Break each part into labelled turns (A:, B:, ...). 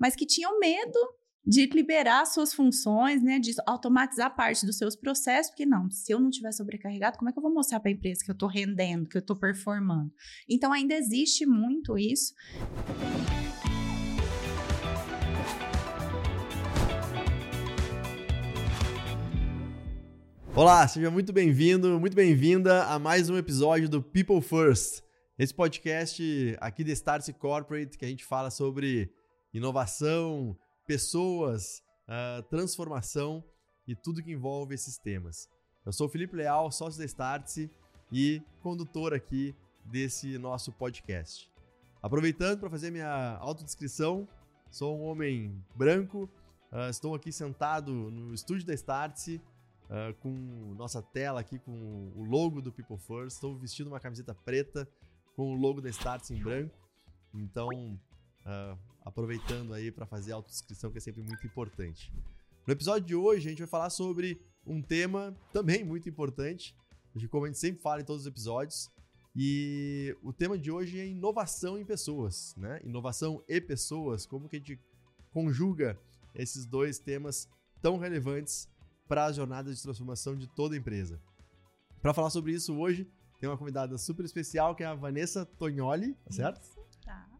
A: mas que tinham medo de liberar suas funções, né, de automatizar parte dos seus processos, porque não, se eu não tiver sobrecarregado, como é que eu vou mostrar para a empresa que eu estou rendendo, que eu estou performando? Então ainda existe muito isso.
B: Olá, seja muito bem-vindo, muito bem-vinda a mais um episódio do People First. Esse podcast aqui da Startse Corporate que a gente fala sobre inovação, pessoas, uh, transformação e tudo que envolve esses temas. Eu sou o Felipe Leal, sócio da Startse e condutor aqui desse nosso podcast. Aproveitando para fazer minha autodescrição, sou um homem branco, uh, estou aqui sentado no estúdio da Startse, uh, com nossa tela aqui com o logo do People First. Estou vestindo uma camiseta preta com o logo da Startse em branco. Então, uh, aproveitando aí para fazer a autodescrição, que é sempre muito importante. No episódio de hoje, a gente vai falar sobre um tema também muito importante, como a gente sempre fala em todos os episódios. E o tema de hoje é inovação em pessoas, né? Inovação e pessoas, como que a gente conjuga esses dois temas tão relevantes para a jornada de transformação de toda empresa. Para falar sobre isso hoje, tem uma convidada super especial que é a Vanessa Tognoli, tá certo?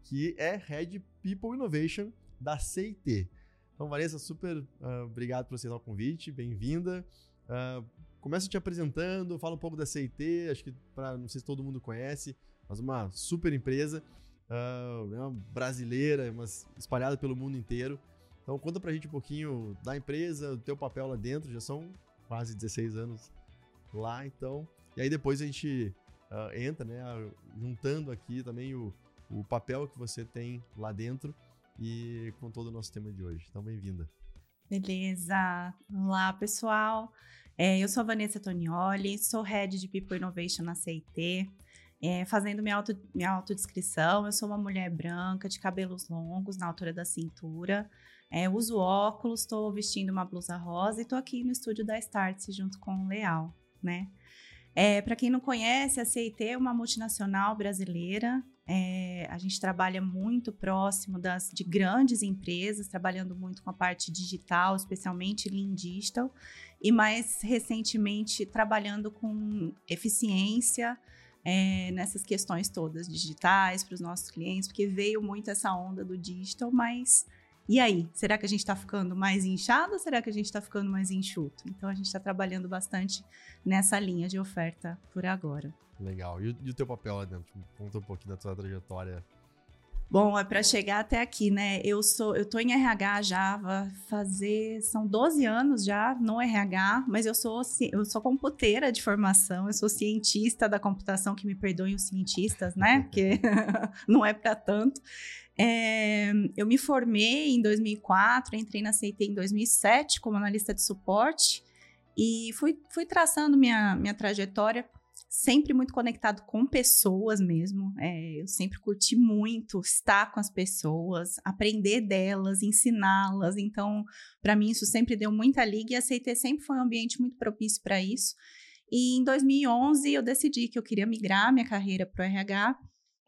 B: Que é Head People Innovation da CIT. Então, Vanessa, super uh, obrigado por aceitar o convite, bem-vinda. Uh, começa te apresentando, fala um pouco da CIT, acho que para não sei se todo mundo conhece, mas uma super empresa, uh, é brasileira, mas espalhada pelo mundo inteiro. Então, conta pra gente um pouquinho da empresa, do teu papel lá dentro, já são quase 16 anos lá, então. E aí depois a gente uh, entra, né, juntando aqui também o, o papel que você tem lá dentro e com todo o nosso tema de hoje. Então, bem-vinda.
A: Beleza. Olá, pessoal. É, eu sou a Vanessa Tonioli, sou Head de People Innovation na CIT. É, fazendo minha, auto, minha autodescrição, eu sou uma mulher branca, de cabelos longos, na altura da cintura. É, uso óculos, estou vestindo uma blusa rosa e estou aqui no estúdio da Startse junto com o Leal, né? É, Para quem não conhece, a CIT é uma multinacional brasileira é, a gente trabalha muito próximo das, de grandes empresas, trabalhando muito com a parte digital, especialmente Lean Digital, e mais recentemente trabalhando com eficiência é, nessas questões todas digitais para os nossos clientes, porque veio muito essa onda do digital, mas e aí? Será que a gente está ficando mais inchado ou será que a gente está ficando mais enxuto? Então a gente está trabalhando bastante nessa linha de oferta por agora.
B: Legal. E o, e o teu papel lá dentro? Conta um pouquinho da tua trajetória.
A: Bom, é para chegar até aqui, né? Eu sou, eu tô em RH já, fazer são 12 anos já no RH, mas eu sou eu sou computeira de formação, eu sou cientista da computação, que me perdoem os cientistas, né? Porque não é para tanto. É, eu me formei em 2004, entrei na CIT em 2007 como analista de suporte e fui, fui traçando minha, minha trajetória sempre muito conectado com pessoas mesmo. É, eu sempre curti muito estar com as pessoas, aprender delas, ensiná-las. Então, para mim, isso sempre deu muita liga e a CIT sempre foi um ambiente muito propício para isso. E em 2011, eu decidi que eu queria migrar minha carreira para o RH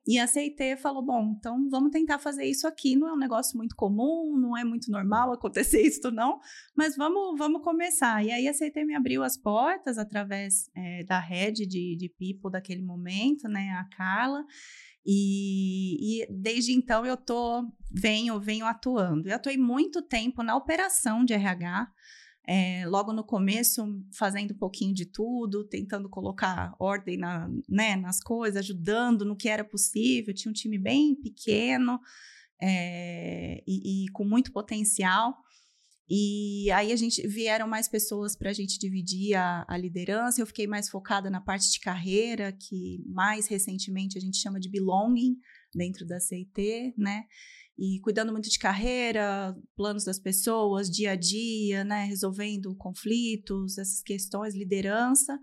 A: e a CIT falou: bom, então vamos tentar fazer isso aqui. Não é um negócio muito comum, não é muito normal acontecer isso, não, mas vamos, vamos começar. E aí a CIT me abriu as portas através é, da rede de, de people daquele momento, né, a Carla. E, e, desde então eu tô venho venho atuando. Eu atuei muito tempo na operação de RH é, logo no começo, fazendo um pouquinho de tudo, tentando colocar ordem na, né, nas coisas, ajudando no que era possível. Tinha um time bem pequeno é, e, e, com muito potencial. E aí a gente vieram mais pessoas para a gente dividir a, a, liderança. Eu fiquei mais focada na parte de carreira, que mais recentemente a gente chama de belonging dentro da CIT, né? E cuidando muito de carreira, planos das pessoas, dia a dia, né, resolvendo conflitos, essas questões, liderança.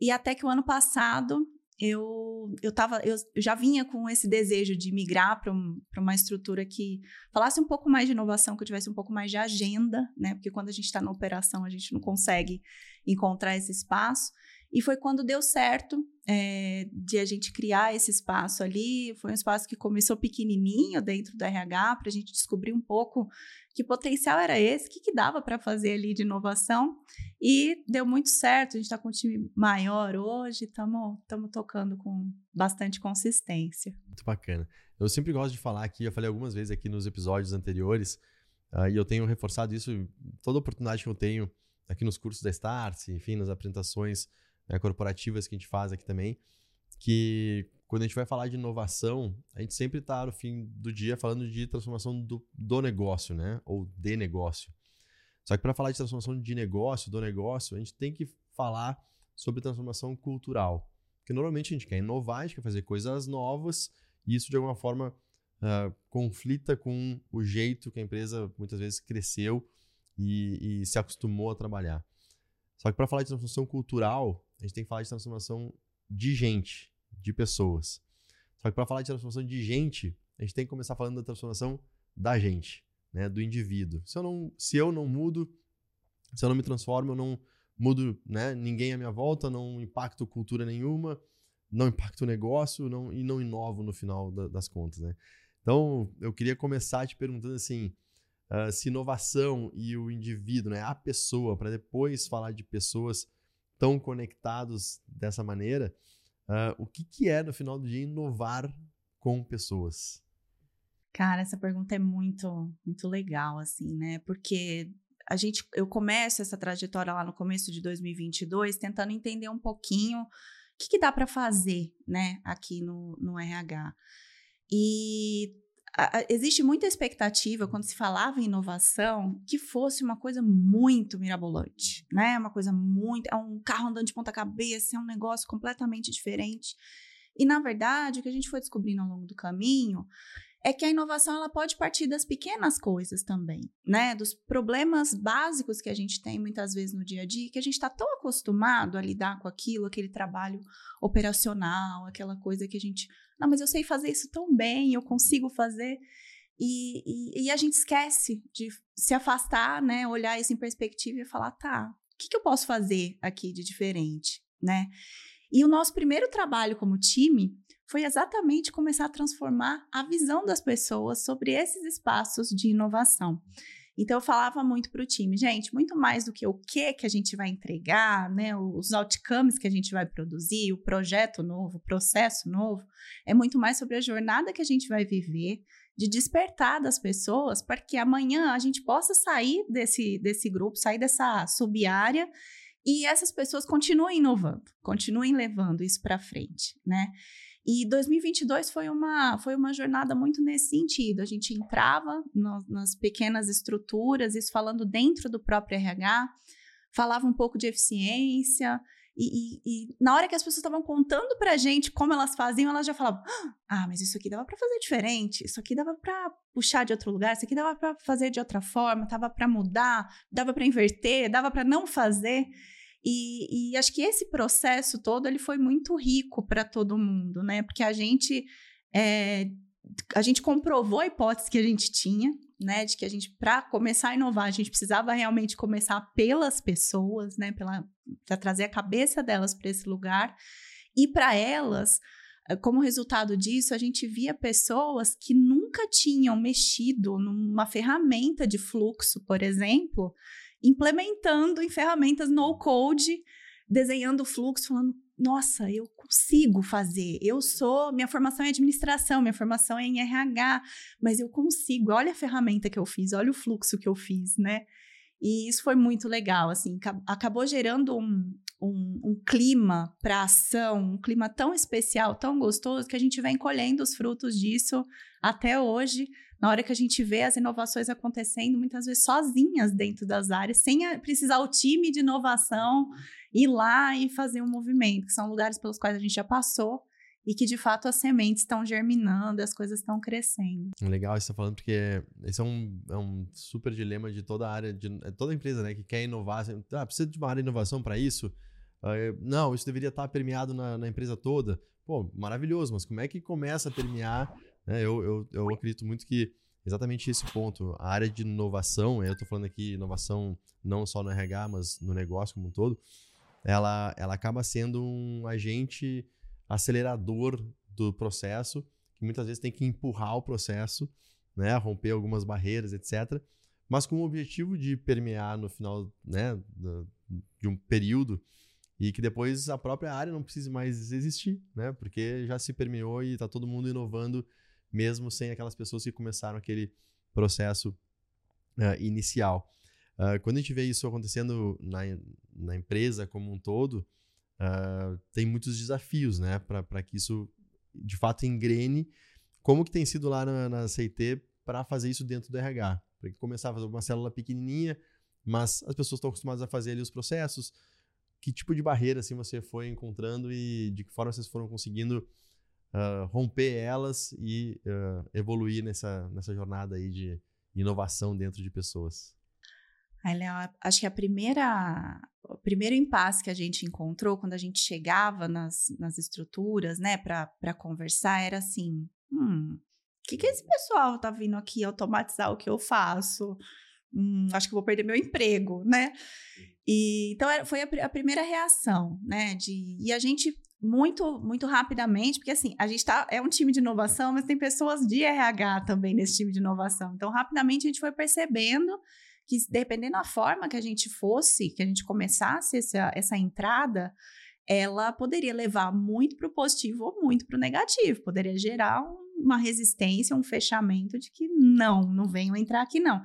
A: E até que o ano passado eu eu tava eu já vinha com esse desejo de migrar para um, uma estrutura que falasse um pouco mais de inovação, que eu tivesse um pouco mais de agenda, né? Porque quando a gente está na operação a gente não consegue encontrar esse espaço. E foi quando deu certo é, de a gente criar esse espaço ali. Foi um espaço que começou pequenininho dentro do RH, para a gente descobrir um pouco que potencial era esse, o que, que dava para fazer ali de inovação. E deu muito certo. A gente está com um time maior hoje, estamos tocando com bastante consistência.
B: Muito bacana. Eu sempre gosto de falar aqui, eu falei algumas vezes aqui nos episódios anteriores, uh, e eu tenho reforçado isso toda oportunidade que eu tenho aqui nos cursos da Start, enfim, nas apresentações né, corporativas que a gente faz aqui também, que quando a gente vai falar de inovação, a gente sempre está no fim do dia falando de transformação do, do negócio, né? Ou de negócio. Só que para falar de transformação de negócio, do negócio, a gente tem que falar sobre transformação cultural. Porque normalmente a gente quer inovar, a gente quer fazer coisas novas, e isso de alguma forma uh, conflita com o jeito que a empresa muitas vezes cresceu e, e se acostumou a trabalhar. Só que para falar de transformação cultural, a gente tem que falar de transformação de gente, de pessoas. Só que para falar de transformação de gente, a gente tem que começar falando da transformação da gente, né, do indivíduo. Se eu não, se eu não mudo, se eu não me transformo, eu não mudo né, ninguém à minha volta, não impacto cultura nenhuma, não impacto o negócio não, e não inovo no final da, das contas. Né? Então, eu queria começar te perguntando assim, uh, se inovação e o indivíduo, né, a pessoa, para depois falar de pessoas tão conectados dessa maneira, uh, o que, que é, no final do dia, inovar com pessoas?
A: Cara, essa pergunta é muito, muito legal, assim, né? Porque a gente, eu começo essa trajetória lá no começo de 2022 tentando entender um pouquinho o que, que dá para fazer, né, aqui no, no RH. E existe muita expectativa quando se falava em inovação que fosse uma coisa muito mirabolante, né? Uma coisa muito, é um carro andando de ponta cabeça, é um negócio completamente diferente. E na verdade, o que a gente foi descobrindo ao longo do caminho é que a inovação ela pode partir das pequenas coisas também, né? Dos problemas básicos que a gente tem muitas vezes no dia a dia, que a gente está tão acostumado a lidar com aquilo, aquele trabalho operacional, aquela coisa que a gente, não, mas eu sei fazer isso tão bem, eu consigo fazer. E, e, e a gente esquece de se afastar, né? Olhar isso em perspectiva e falar, tá, o que, que eu posso fazer aqui de diferente, né? E o nosso primeiro trabalho como time foi exatamente começar a transformar a visão das pessoas sobre esses espaços de inovação. Então eu falava muito para o time, gente, muito mais do que o que que a gente vai entregar, né, os outcomes que a gente vai produzir, o projeto novo, o processo novo, é muito mais sobre a jornada que a gente vai viver, de despertar das pessoas para que amanhã a gente possa sair desse, desse grupo, sair dessa sub-área e essas pessoas continuem inovando, continuem levando isso para frente, né? E 2022 foi uma, foi uma jornada muito nesse sentido. A gente entrava no, nas pequenas estruturas, isso falando dentro do próprio RH, falava um pouco de eficiência. E, e, e na hora que as pessoas estavam contando para a gente como elas faziam, elas já falavam: Ah, mas isso aqui dava para fazer diferente, isso aqui dava para puxar de outro lugar, isso aqui dava para fazer de outra forma, dava para mudar, dava para inverter, dava para não fazer. E, e, acho que esse processo todo ele foi muito rico para todo mundo, né? Porque a gente é, a gente comprovou a hipótese que a gente tinha, né? De que a gente, para começar a inovar, a gente precisava realmente começar pelas pessoas, né? Para trazer a cabeça delas para esse lugar. E para elas, eh, como resultado disso, a gente via pessoas que nunca tinham mexido numa ferramenta de fluxo, por exemplo, implementando em ferramentas no code, desenhando o fluxo, falando: nossa, eu consigo fazer. Eu sou, minha formação é administração, minha formação é em RH, mas eu consigo. Olha a ferramenta que eu fiz, olha o fluxo que eu fiz, né? E isso foi muito legal, assim, acabou gerando um, um, um clima para ação, um clima tão especial, tão gostoso, que a gente vem colhendo os frutos disso até hoje, na hora que a gente vê as inovações acontecendo, muitas vezes sozinhas dentro das áreas, sem precisar o time de inovação ir lá e fazer um movimento, que são lugares pelos quais a gente já passou e que de fato as sementes estão germinando, as coisas estão crescendo.
B: Legal isso tá falando, porque esse é um, é um super dilema de toda a área, de é toda empresa né, que quer inovar. Ah, precisa de uma área de inovação para isso? Não, isso deveria estar permeado na, na, empresa toda. Pô, maravilhoso, mas como é que começa a permear né? Eu, eu, eu acredito muito que exatamente esse ponto, a área de inovação, eu estou falando aqui inovação não só no RH, mas no negócio como um todo, ela, ela acaba sendo um agente acelerador do processo, que muitas vezes tem que empurrar o processo, né, romper algumas barreiras, etc. Mas com o objetivo de permear no final né, de um período e que depois a própria área não precise mais existir, né? Porque já se permeou e está todo mundo inovando, mesmo sem aquelas pessoas que começaram aquele processo uh, inicial. Uh, quando a gente vê isso acontecendo na, na empresa como um todo, uh, tem muitos desafios, né? Para que isso de fato engrene. Como que tem sido lá na, na CIT para fazer isso dentro do RH? Para começar a fazer uma célula pequenininha, mas as pessoas estão acostumadas a fazer ali os processos, que tipo de barreira assim você foi encontrando e de que forma vocês foram conseguindo uh, romper elas e uh, evoluir nessa, nessa jornada aí de inovação dentro de pessoas?
A: Aí, Léo, acho que a primeira, o primeiro impasse que a gente encontrou quando a gente chegava nas, nas estruturas, né, para conversar, era assim: hum, o que, que esse pessoal tá vindo aqui automatizar o que eu faço? Hum, acho que vou perder meu emprego, né? E, então, foi a, a, primeira reação, né? De, e a gente, muito, muito rapidamente, porque assim, a gente tá, é um time de inovação, mas tem pessoas de RH também nesse time de inovação. Então, rapidamente a gente foi percebendo que, dependendo da forma que a gente fosse, que a gente começasse essa, essa entrada, ela poderia levar muito para o positivo ou muito para o negativo, poderia gerar um, uma resistência, um fechamento de que não, não venham entrar aqui não.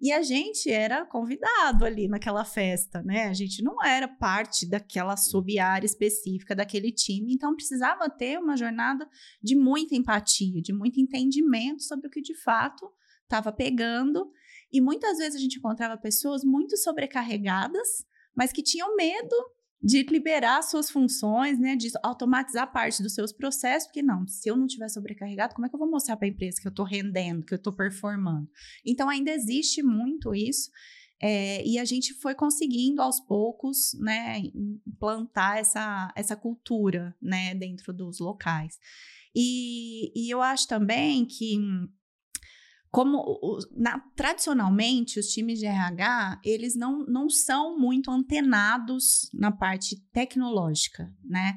A: E a gente era convidado ali naquela festa, né? A gente não era parte daquela sub-área específica daquele time, então precisava ter uma jornada de muita empatia, de muito entendimento sobre o que de fato estava pegando. E muitas vezes a gente encontrava pessoas muito sobrecarregadas, mas que tinham medo de liberar suas funções, né, de automatizar parte dos seus processos, porque não, se eu não tiver sobrecarregado, como é que eu vou mostrar para a empresa que eu estou rendendo, que eu estou performando? Então ainda existe muito isso. É, e a gente foi conseguindo aos poucos, né, implantar essa, essa cultura, né, dentro dos locais. E, e eu acho também que como na, tradicionalmente os times de RH eles não, não são muito antenados na parte tecnológica, né?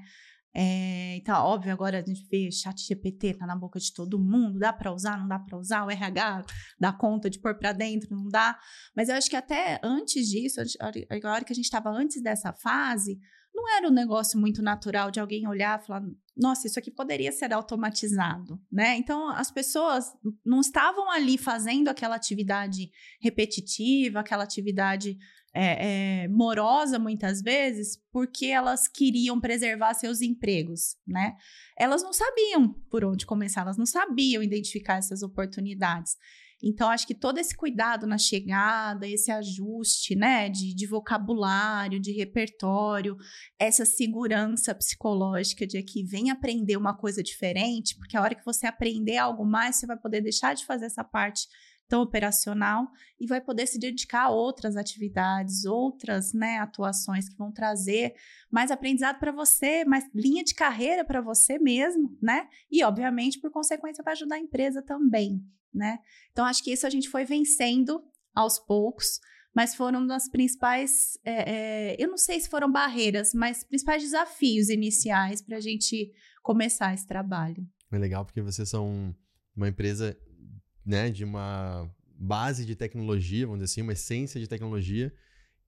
A: É, então, óbvio, agora a gente vê chat GPT tá na boca de todo mundo, dá para usar, não dá para usar, o RH dá conta de pôr para dentro, não dá. Mas eu acho que até antes disso, a hora que a gente estava antes dessa fase, não era um negócio muito natural de alguém olhar e falar, nossa, isso aqui poderia ser automatizado, né? Então, as pessoas não estavam ali fazendo aquela atividade repetitiva, aquela atividade é, é, morosa, muitas vezes, porque elas queriam preservar seus empregos, né? Elas não sabiam por onde começar, elas não sabiam identificar essas oportunidades. Então, acho que todo esse cuidado na chegada, esse ajuste, né, de, de vocabulário, de repertório, essa segurança psicológica de que vem aprender uma coisa diferente, porque a hora que você aprender algo mais, você vai poder deixar de fazer essa parte tão operacional e vai poder se dedicar a outras atividades, outras né, atuações que vão trazer mais aprendizado para você, mais linha de carreira para você mesmo, né? E, obviamente, por consequência, vai ajudar a empresa também né? Então, acho que isso a gente foi vencendo aos poucos, mas foram das principais, é, é, eu não sei se foram barreiras, mas principais desafios iniciais para a gente começar esse trabalho.
B: É legal porque vocês são uma empresa, né, de uma base de tecnologia, vamos dizer assim, uma essência de tecnologia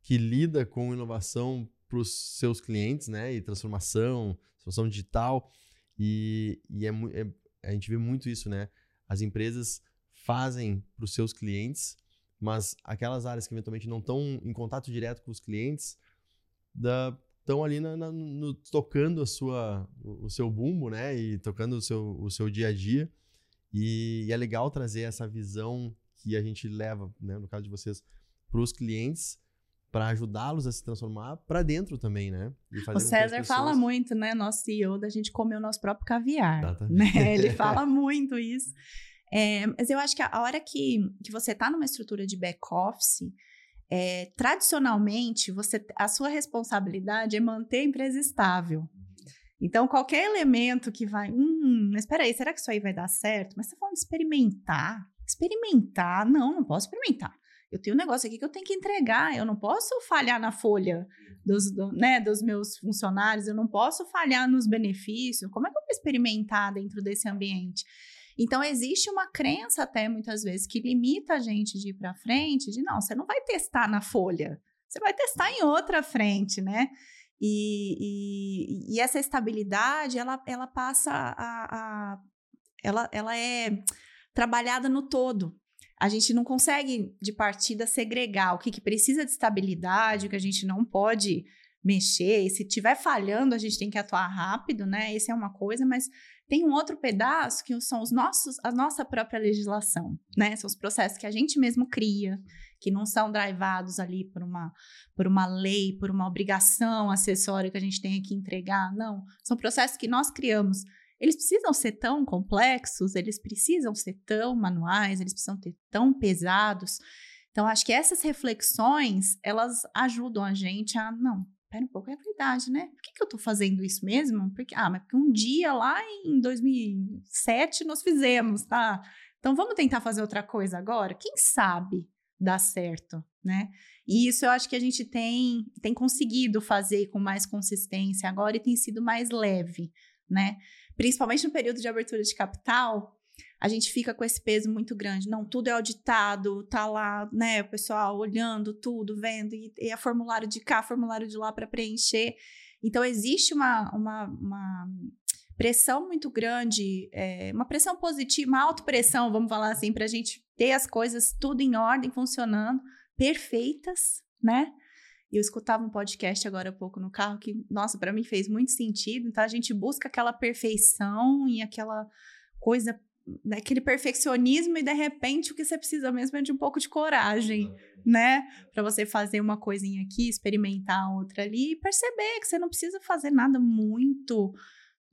B: que lida com inovação para os seus clientes, né, e transformação, transformação digital, e, e é, é, a gente vê muito isso, né, as empresas fazem para os seus clientes, mas aquelas áreas que eventualmente não estão em contato direto com os clientes estão ali na, na, no, tocando a sua, o, seu bumbo, né? E tocando o seu, o seu dia a dia. E, e é legal trazer essa visão que a gente leva, né, no caso de vocês, para os clientes para ajudá-los a se transformar para dentro também, né?
A: o César pessoas... fala muito, né? Nosso CEO, da gente comer o nosso próprio caviar. Né? Ele fala muito isso. É, mas eu acho que a hora que, que você está numa estrutura de back-office, é, tradicionalmente, você, a sua responsabilidade é manter a empresa estável. Então, qualquer elemento que vai, hum, mas espera aí, será que isso aí vai dar certo? Mas você está falando de experimentar? Experimentar? Não, não posso experimentar. eu tenho um negócio aqui que eu tenho que entregar, eu não posso falhar na folha dos, do, né, dos meus funcionários, eu não posso falhar nos benefícios. Como é que eu vou experimentar dentro desse ambiente? Então, existe uma crença até muitas vezes que limita a gente de ir para frente, de não, você não vai testar na folha, você vai testar em outra frente, né? E, e, e essa estabilidade, ela, ela passa a, a ela, ela é trabalhada no todo. A gente não consegue, de partida, segregar o que, que precisa de estabilidade, o que a gente não pode mexer. E se estiver falhando, a gente tem que atuar rápido, né? Essa é uma coisa, mas tem um outro pedaço que são os nossos, a nossa própria legislação, né? São os processos que a gente mesmo cria, que não são drivados ali por uma, por uma lei, por uma obrigação acessória que a gente tem que entregar. Não, são processos que nós criamos eles precisam ser tão complexos, eles precisam ser tão manuais, eles precisam ter tão pesados. Então, acho que essas reflexões, elas ajudam a gente a, não, pera um pouco, é verdade, né? Por que, que eu tô fazendo isso mesmo? Porque, ah, mas porque um dia lá em 2007 nós fizemos, tá? Então, vamos tentar fazer outra coisa agora? Quem sabe dá certo, né? E isso eu acho que a gente tem, tem conseguido fazer com mais consistência agora e tem sido mais leve, né? principalmente no período de abertura de capital, a gente fica com esse peso muito grande. Não, tudo é auditado, tá lá, né, o pessoal olhando tudo, vendo, e, e é formulário de cá, formulário de lá para preencher. Então, existe uma, uma, uma pressão muito grande, é, uma pressão positiva, uma autopressão, vamos falar assim, para a gente ter as coisas tudo em ordem, funcionando, perfeitas, né? Eu escutava um podcast agora há pouco no carro que, nossa, para mim fez muito sentido. Então a gente busca aquela perfeição e aquela coisa, né, aquele perfeccionismo e de repente o que você precisa mesmo é de um pouco de coragem, né? Para você fazer uma coisinha aqui, experimentar outra ali e perceber que você não precisa fazer nada muito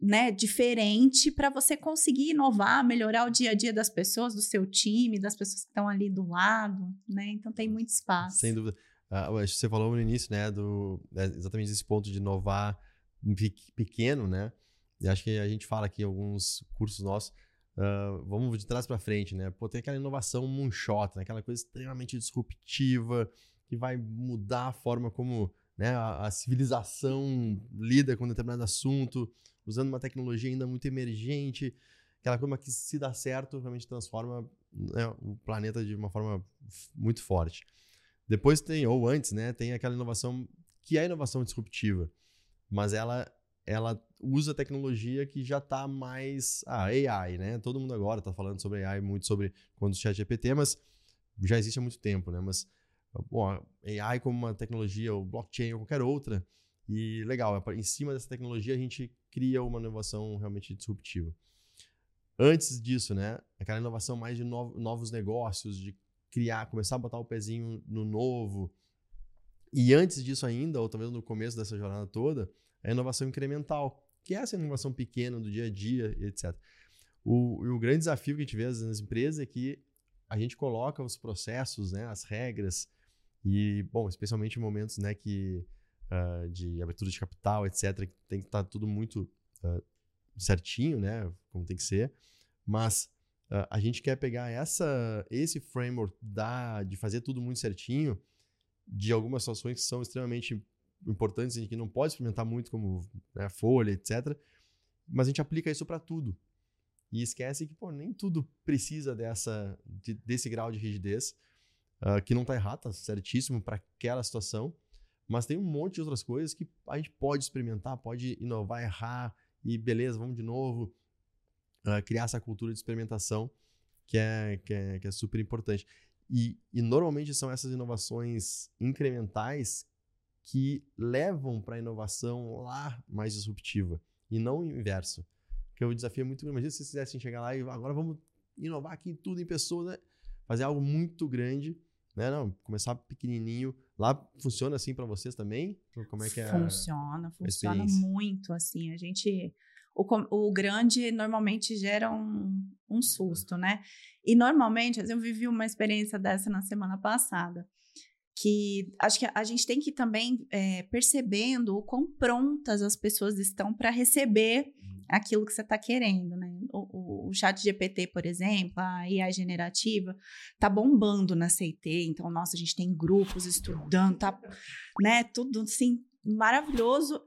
A: né, diferente para você conseguir inovar, melhorar o dia a dia das pessoas, do seu time, das pessoas que estão ali do lado, né? Então tem muito espaço.
B: Sem dúvida. Uh, você falou no início, né, do é exatamente esse ponto de inovar pequeno, né? E acho que a gente fala aqui em alguns cursos nossos, uh, vamos de trás para frente, né? Pô, tem aquela inovação moonshot, né? aquela coisa extremamente disruptiva que vai mudar a forma como né, a, a civilização lida com um determinado assunto, usando uma tecnologia ainda muito emergente, aquela coisa que se dá certo realmente transforma né, o planeta de uma forma muito forte. Depois tem, ou antes, né, tem aquela inovação que é inovação disruptiva, mas ela ela usa tecnologia que já está mais ah, AI, né? Todo mundo agora está falando sobre AI, muito sobre quando o chat GPT, mas já existe há muito tempo, né? Mas bom, AI como uma tecnologia, ou blockchain ou qualquer outra, e legal, em cima dessa tecnologia a gente cria uma inovação realmente disruptiva. Antes disso, né? Aquela inovação mais de novos negócios, de criar, começar a botar o pezinho no novo. E antes disso ainda, ou talvez no começo dessa jornada toda, é a inovação incremental, que é essa inovação pequena do dia a dia, etc. O, o grande desafio que a gente vê nas empresas é que a gente coloca os processos, né, as regras, e, bom, especialmente em momentos né, que, uh, de abertura de capital, etc., que tem que estar tá tudo muito uh, certinho, né, como tem que ser, mas Uh, a gente quer pegar essa, esse framework da, de fazer tudo muito certinho, de algumas situações que são extremamente importantes e que não pode experimentar muito, como né, folha, etc. Mas a gente aplica isso para tudo. E esquece que pô, nem tudo precisa dessa, de, desse grau de rigidez, uh, que não está errado, está certíssimo para aquela situação. Mas tem um monte de outras coisas que a gente pode experimentar, pode inovar, errar, e beleza, vamos de novo uh, criar essa cultura de experimentação que é, que é, que é super importante. E, e normalmente são essas inovações incrementais que levam para a inovação lá mais disruptiva e não o inverso. Porque o desafio é muito grande. Imagina se vocês quisessem chegar lá e agora vamos inovar aqui tudo em pessoa, né? fazer algo muito grande, né? Não, começar pequenininho. Lá funciona assim para vocês também? Como é que é?
A: Funciona, funciona muito assim. A gente o, o grande normalmente gera um, um susto, né? E normalmente, eu vivi uma experiência dessa na semana passada, que acho que a gente tem que também é, percebendo o quão prontas as pessoas estão para receber aquilo que você está querendo, né? O, o, o, chat GPT, por exemplo, a IA generativa, tá bombando na CIT, então, nossa, a gente tem grupos estudando, tá, né, tudo assim, maravilhoso.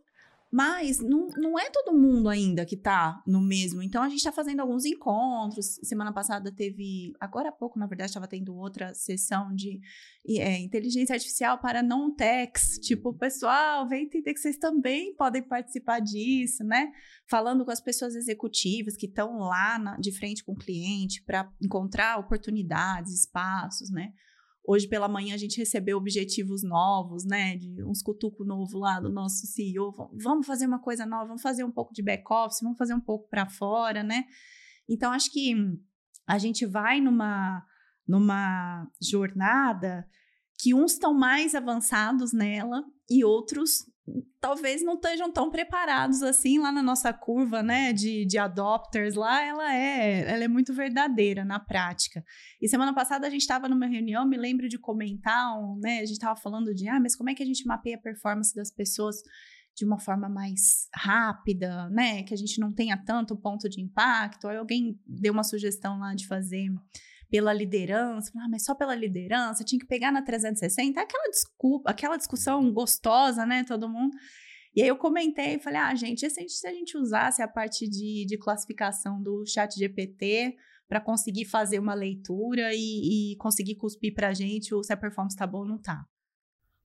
A: Mas não, não é todo mundo ainda que está no mesmo. Então a gente está fazendo alguns encontros. Semana passada teve, agora há pouco, na verdade, estava tendo outra sessão de é, inteligência artificial para não-techs. Tipo, pessoal, vem entender que vocês também podem participar disso, né? Falando com as pessoas executivas que estão lá na, de frente com o cliente para encontrar oportunidades, espaços, né? Hoje pela manhã a gente recebeu objetivos novos, né? De uns cutuco novo lá do nosso CEO. Vamos fazer uma coisa nova, vamos fazer um pouco de back-office, vamos fazer um pouco para fora, né? Então, acho que a gente vai numa, numa jornada que uns estão mais avançados nela e outros talvez não estejam tão preparados assim lá na nossa curva, né, de, de adopters lá, ela é, ela é muito verdadeira na prática. E semana passada a gente estava numa reunião, me lembro de comentar, um, né, a gente estava falando de, ah, mas como é que a gente mapeia a performance das pessoas de uma forma mais rápida, né, que a gente não tenha tanto ponto de impacto. Aí alguém deu uma sugestão lá de fazer pela liderança, ah, mas só pela liderança, tinha que pegar na 360, aquela desculpa, aquela discussão gostosa, né, todo mundo. E aí eu comentei, falei, ah, gente, se a gente, se a gente usasse a parte de, de classificação do chat GPT para conseguir fazer uma leitura e, e conseguir cuspir para a gente se a performance tá boa ou não tá.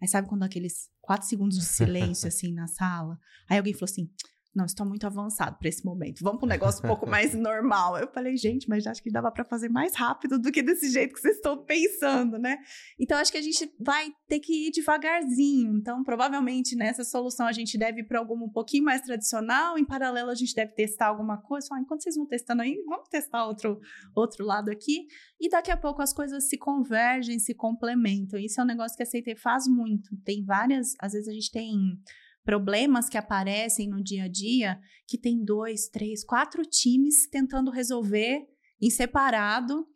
A: Aí sabe quando aqueles quatro segundos de silêncio assim na sala? Aí alguém falou assim: não, estou muito avançado para esse momento. Vamos para um negócio um pouco mais normal. Eu falei, gente, mas acho que dava para fazer mais rápido do que desse jeito que vocês estão pensando, né? Então, acho que a gente vai ter que ir devagarzinho. Então, provavelmente nessa solução a gente deve ir para algum um pouquinho mais tradicional. Em paralelo, a gente deve testar alguma coisa. Enquanto vocês vão testando aí, vamos testar outro, outro lado aqui. E daqui a pouco as coisas se convergem, se complementam. Isso é um negócio que a CT faz muito. Tem várias, às vezes a gente tem problemas que aparecem no dia a dia que tem dois, três, quatro times tentando resolver em separado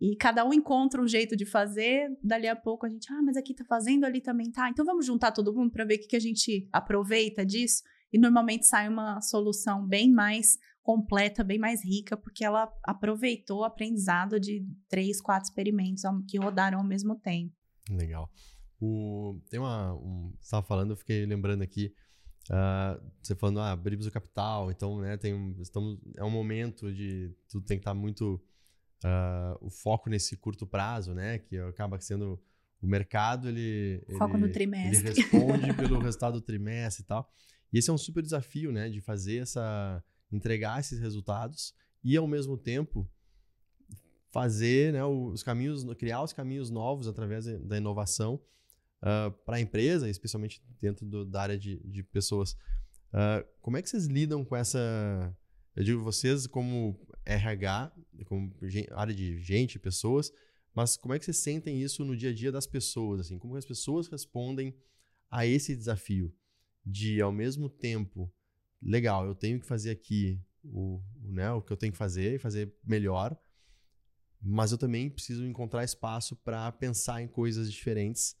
A: e cada um encontra um jeito de fazer. Dali a pouco a gente, ah, mas aqui tá fazendo, ali também tá. Então vamos juntar todo mundo para ver o que, que a gente aproveita disso. E normalmente sai uma solução bem mais completa, bem mais rica, porque ela aproveitou o aprendizado de três, quatro experimentos que rodaram ao mesmo tempo.
B: Legal. O, tem uma. Um, você estava falando, eu fiquei lembrando aqui. Uh, você falando, ah, abrimos o capital, então, né, tem um, estamos, é um momento de tudo tem que estar muito uh, o foco nesse curto prazo, né, que acaba sendo o mercado, ele
A: foco
B: ele,
A: no trimestre,
B: ele responde pelo resultado do trimestre e tal. E esse é um super desafio, né, de fazer essa entregar esses resultados e ao mesmo tempo fazer, né, os caminhos, criar os caminhos novos através da inovação uh, ah, para a empresa, especialmente dentro do, da área de, de pessoas. Uh, como é que vocês lidam com essa. Eu digo vocês como RH, como área de gente, pessoas, mas como é que vocês sentem isso no dia a dia das pessoas? Assim, como as pessoas respondem a esse desafio de, ao mesmo tempo, legal, eu tenho que fazer aqui o, né, o que eu tenho que fazer e fazer melhor, mas eu também preciso encontrar espaço para pensar em coisas diferentes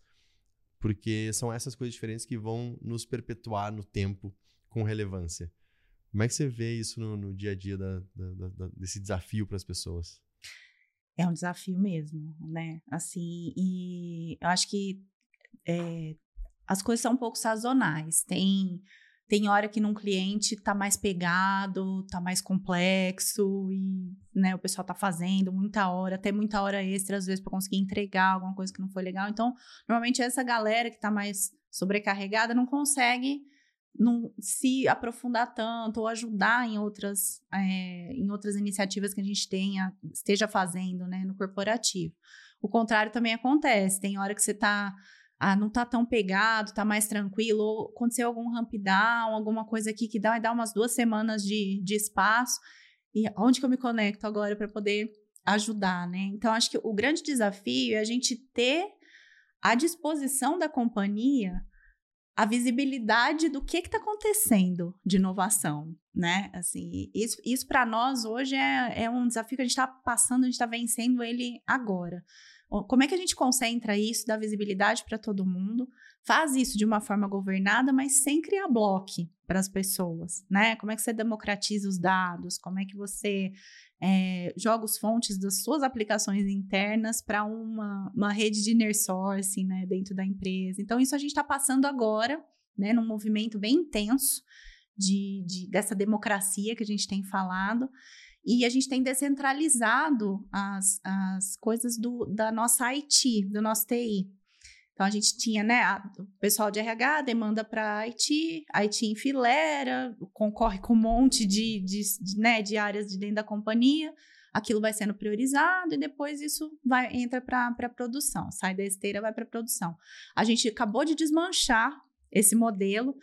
B: porque são essas coisas diferentes que vão nos perpetuar no tempo com relevância. Como é que você vê isso no, no dia a dia da, da, da, desse desafio para as pessoas?
A: É um desafio mesmo, né? Assim, e eu acho que é, as coisas são um pouco sazonais. Tem tem hora que num cliente tá mais pegado, tá mais complexo e, né, o pessoal tá fazendo muita hora, até muita hora extra às vezes para conseguir entregar alguma coisa que não foi legal. Então, normalmente essa galera que tá mais sobrecarregada não consegue não se aprofundar tanto ou ajudar em outras, é, em outras iniciativas que a gente tenha, esteja fazendo, né, no corporativo. O contrário também acontece. Tem hora que você está ah, não tá tão pegado, tá mais tranquilo, ou aconteceu algum ramp down, alguma coisa aqui que dá, dá umas duas semanas de, de espaço. E onde que eu me conecto agora para poder ajudar, né? Então, acho que o grande desafio é a gente ter à disposição da companhia a visibilidade do que está acontecendo de inovação, né? Assim, isso, isso para nós hoje é, é um desafio que a gente está passando, a gente está vencendo ele agora Como é que a gente concentra isso, dá visibilidade para todo mundo, faz isso de uma forma governada, mas sem criar bloco para as pessoas, né? Como é que você democratiza os dados? Como é que você é, joga os fontes das suas aplicações internas para uma, uma rede de inner sourcing, né, dentro da empresa? Então, isso a gente está passando agora, né, num movimento bem intenso de, de, dessa democracia que a gente tem falado. E a gente tem descentralizado as, as coisas do, da nossa IT, do nosso TI. Então a gente tinha, né, a, o pessoal de RH demanda para IT, IT enfileira, concorre com um monte de, de, de, né, de áreas de dentro da companhia, aquilo vai sendo priorizado e depois isso vai entra para a produção, sai da esteira, vai para produção. A gente acabou de desmanchar esse modelo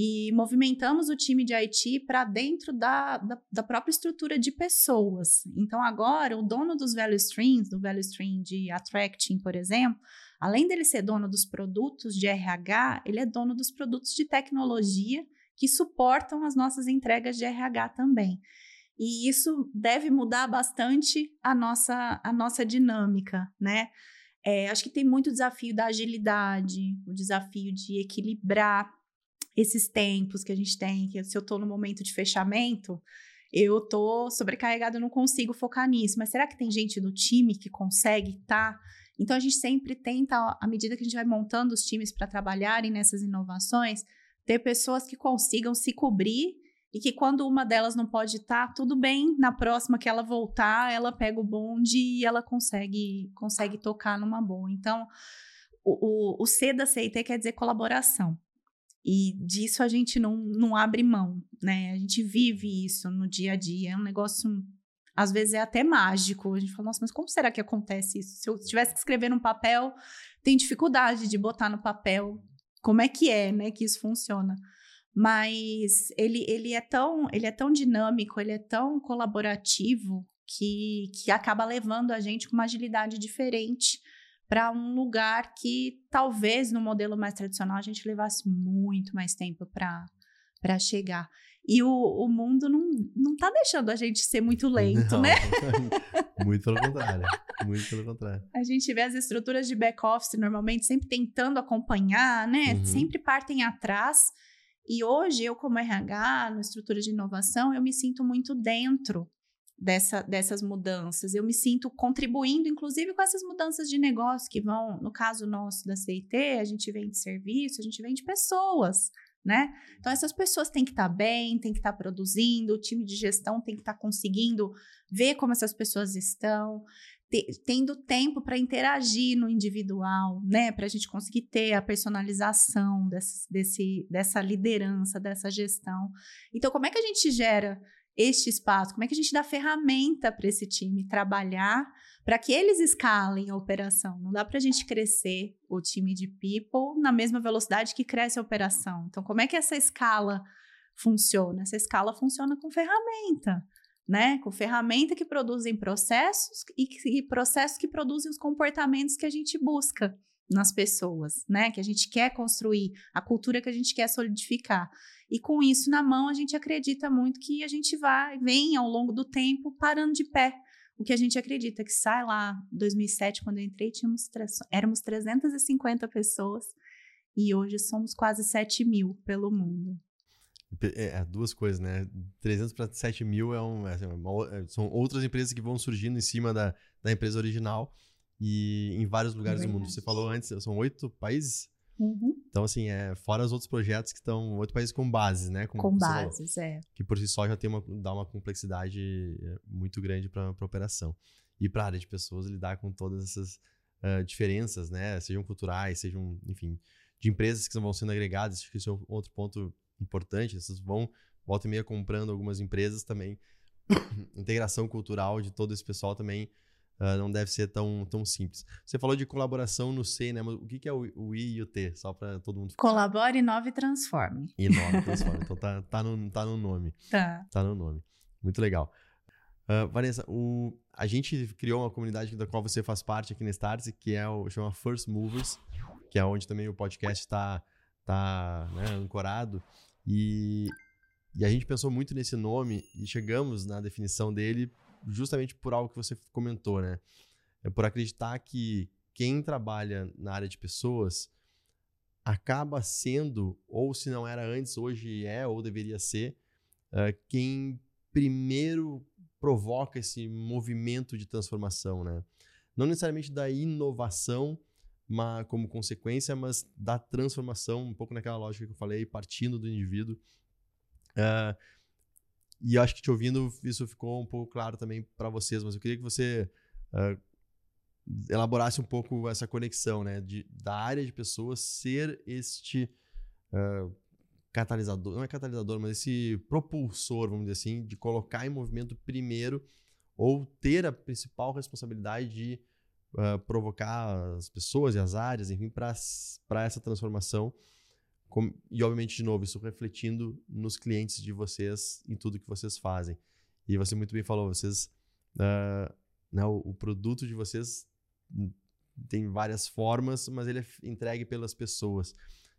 A: e movimentamos o time de IT para dentro da, da, da, própria estrutura de pessoas. Então, agora, o dono dos value streams, do value stream de attracting, por exemplo, além dele ser dono dos produtos de RH, ele é dono dos produtos de tecnologia que suportam as nossas entregas de RH também. E isso deve mudar bastante a nossa, a nossa dinâmica, né? É, acho que tem muito desafio da agilidade, o desafio de equilibrar esses tempos que a gente tem, que se eu estou no momento de fechamento, eu estou sobrecarregada, eu não consigo focar nisso. Mas será que tem gente do time que consegue estar? Tá? Então a gente sempre tenta, à medida que a gente vai montando os times para trabalharem nessas inovações, ter pessoas que consigam se cobrir e que quando uma delas não pode estar, tá, tudo bem, na próxima que ela voltar, ela pega o bonde e ela consegue consegue tocar numa boa. Então, o, o, o C da CIT quer dizer colaboração. E disso a gente não, não abre mão, né? A gente vive isso no dia a dia. É um negócio, às vezes, é até mágico. A gente fala, nossa, mas como será que acontece isso? Se eu tivesse que escrever num papel, tem dificuldade de botar no papel como é que é, né? Que isso funciona. Mas ele, ele, é, tão, ele é tão dinâmico, ele é tão colaborativo que, que acaba levando a gente com uma agilidade diferente para um lugar que talvez no modelo mais tradicional a gente levasse muito mais tempo para chegar. E o, o mundo não, não tá deixando a gente ser muito lento, não, né?
B: muito pelo contrário. Muito pelo contrário.
A: A gente vê as estruturas de back-office normalmente sempre tentando acompanhar, né? Uhum. Sempre partem atrás. E hoje, eu, como RH, na estrutura de inovação, eu me sinto muito dentro dessa, dessas mudanças. Eu me sinto contribuindo, inclusive, com essas mudanças de negócio que vão, no caso nosso da CIT, a gente vende serviço, a gente vende pessoas, né? Então, essas pessoas têm que estar tá bem, têm que estar tá produzindo, o time de gestão tem que estar tá conseguindo ver como essas pessoas estão, te, tendo tempo para interagir no individual, né? Para a gente conseguir ter a personalização desse, desse, dessa liderança, dessa gestão. Então, como é que a gente gera este espaço? Como é que a gente dá ferramenta para esse time trabalhar para que eles escalem a operação? Não dá para a gente crescer o time de people na mesma velocidade que cresce a operação. Então, como é que essa escala funciona? Essa escala funciona com ferramenta. Né? Com ferramenta que produzem processos e, e processos que produzem os comportamentos que a gente busca nas pessoas, né? Que a gente quer construir, a cultura que a gente quer solidificar. E com isso na mão, a gente acredita muito que a gente vai, vem ao longo do tempo parando de pé. O que a gente acredita que sai lá, 2007, quando eu entrei, tínhamos, éramos 350 pessoas e hoje somos quase 7 mil pelo mundo.
B: É, é, duas coisas, né? 300 para 7 mil é um, é, assim, uma, é, são outras empresas que vão surgindo em cima da, da empresa original e em vários lugares do mundo. Você falou antes, são oito países?
A: Uhum.
B: Então, assim, é, fora os outros projetos que estão. Oito países com bases, né?
A: com bases, falou, é.
B: Que por si só já tem uma, dá uma complexidade é, muito grande para a operação. E para a área de pessoas lidar com todas essas uh, diferenças, né? Sejam culturais, sejam, enfim, de empresas que vão sendo agregadas. Acho que isso é outro ponto importante. Essas vão, volta e meia, comprando algumas empresas também. Integração cultural de todo esse pessoal também Uh, não deve ser tão, tão simples. Você falou de colaboração no C, né? Mas o que, que é o, o I e o T? Só para todo mundo
A: ficar. Colabore, inove e transforme.
B: Inove e transforme. então tá, tá, no, tá no nome.
A: Tá.
B: Tá no nome. Muito legal. Uh, Vanessa, o, a gente criou uma comunidade da qual você faz parte aqui na Startse, que é o chama First Movers, que é onde também o podcast está tá, né, ancorado. E, e a gente pensou muito nesse nome e chegamos na definição dele justamente por algo que você comentou, né? É por acreditar que quem trabalha na área de pessoas acaba sendo, ou se não era antes, hoje é ou deveria ser, uh, quem primeiro provoca esse movimento de transformação, né? Não necessariamente da inovação uma, como consequência, mas da transformação, um pouco naquela lógica que eu falei, partindo do indivíduo. Uh, e acho que te ouvindo, isso ficou um pouco claro também para vocês, mas eu queria que você uh, elaborasse um pouco essa conexão, né? De, da área de pessoas ser este uh, catalisador, não é catalisador, mas esse propulsor, vamos dizer assim, de colocar em movimento primeiro ou ter a principal responsabilidade de uh, provocar as pessoas e as áreas, enfim, para essa transformação. Com, e, obviamente, de novo, isso refletindo nos clientes de vocês, em tudo que vocês fazem. E você muito bem falou, vocês. Uh, né, o, o, produto de vocês tem várias formas, mas ele é entregue pelas pessoas.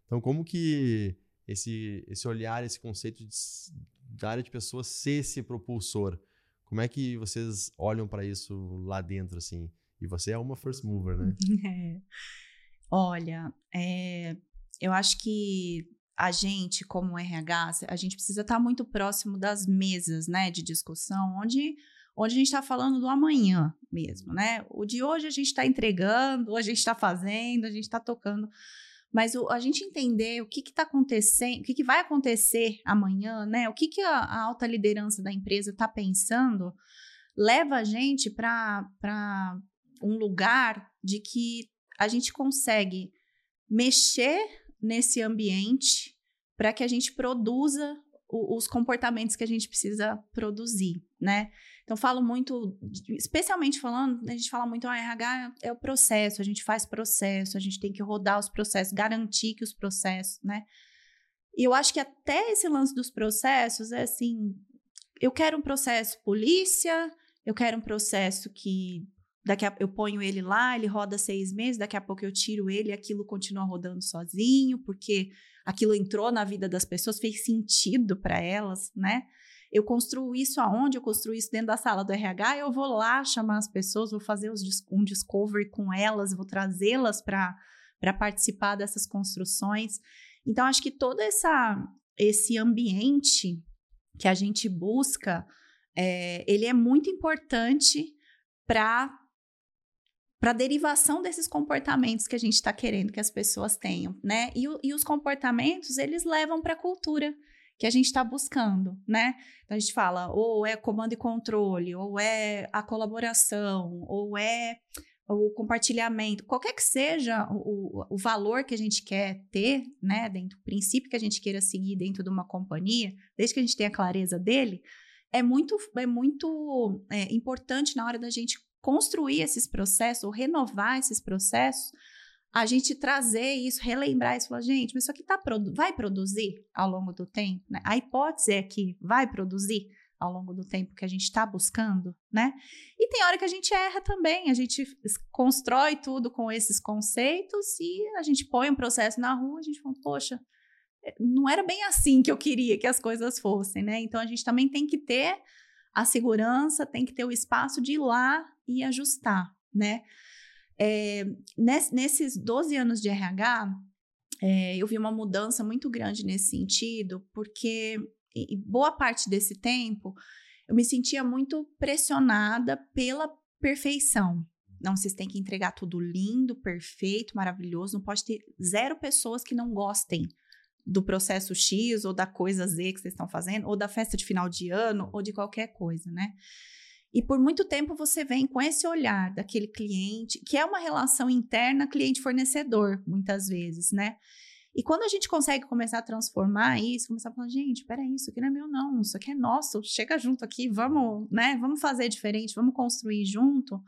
B: Então, como que esse, esse olhar, esse conceito de, da área de pessoas ser esse propulsor, como é que vocês olham para isso lá dentro, assim? E você é uma first mover, né?
A: É. Olha, é, eu acho que a gente, como RH, a gente precisa estar muito próximo das mesas, né, de discussão, onde onde a gente está falando do amanhã mesmo, né? O de hoje a gente está entregando, a gente está fazendo, a gente está tocando. Mas o, a gente entender o que está acontecendo, o que, que, vai acontecer amanhã, né? O que, que a, a alta liderança da empresa está pensando, leva a gente para um lugar de que a gente consegue mexer nesse ambiente para que a gente produza o, os comportamentos que a gente precisa produzir, né? Então, falo muito, especialmente falando, a gente fala muito, o RH é o processo, a gente faz processo, a gente tem que rodar os processos, garantir que os processos, né? E eu acho que até esse lance dos processos é assim, eu quero um processo polícia, eu quero um processo que daqui a, eu ponho ele lá, ele roda seis meses, daqui a pouco eu tiro ele aquilo continua rodando sozinho, porque aquilo entrou na vida das pessoas, fez sentido para elas, né? Eu construo isso aonde? Eu construo isso dentro da sala do RH, eu vou lá chamar as pessoas, vou fazer um discovery com elas, vou trazê-las para participar dessas construções. Então, acho que todo essa, esse ambiente que a gente busca, é, ele é muito importante para para derivação desses comportamentos que a gente está querendo que as pessoas tenham, né? E, e os comportamentos, eles levam para a cultura que a gente está buscando, né? Então a gente fala, ou é comando e controle, ou é a colaboração, ou é o compartilhamento, qualquer que seja o, o valor que a gente quer ter, né, dentro do princípio que a gente queira seguir dentro de uma companhia, desde que a gente tenha clareza dele, é muito, é muito é, importante na hora da gente construir esses processos, ou renovar esses processos, a gente trazer isso, relembrar isso, falar, gente, mas isso aqui tá vai produzir ao longo do tempo, né? A hipótese é que vai produzir ao longo do tempo que a gente está buscando, né? E tem hora que a gente erra também, a gente constrói tudo com esses conceitos e a gente põe um processo na rua, a gente fala, poxa, eh, não era bem assim que eu queria que as coisas fossem, né? Então a gente também tem que ter a segurança, tem que ter o espaço de ir lá e ajustar, né? É, nesses 12 anos de RH, é, eu vi uma mudança muito grande nesse sentido, porque boa parte desse tempo eu me sentia muito pressionada pela perfeição. Não, vocês têm que entregar tudo lindo, perfeito, maravilhoso. Não pode ter zero pessoas que não gostem do processo X ou da coisa Z que vocês estão fazendo, ou da festa de final de ano, ou de qualquer coisa, né? E por muito tempo você vem com esse olhar daquele cliente, que é uma relação interna cliente-fornecedor, muitas vezes, né? E quando a gente consegue começar a transformar isso, começar a falar, gente, peraí, isso aqui não é meu, não, isso aqui é nosso, chega junto aqui, vamos, né? Vamos fazer diferente, vamos construir junto.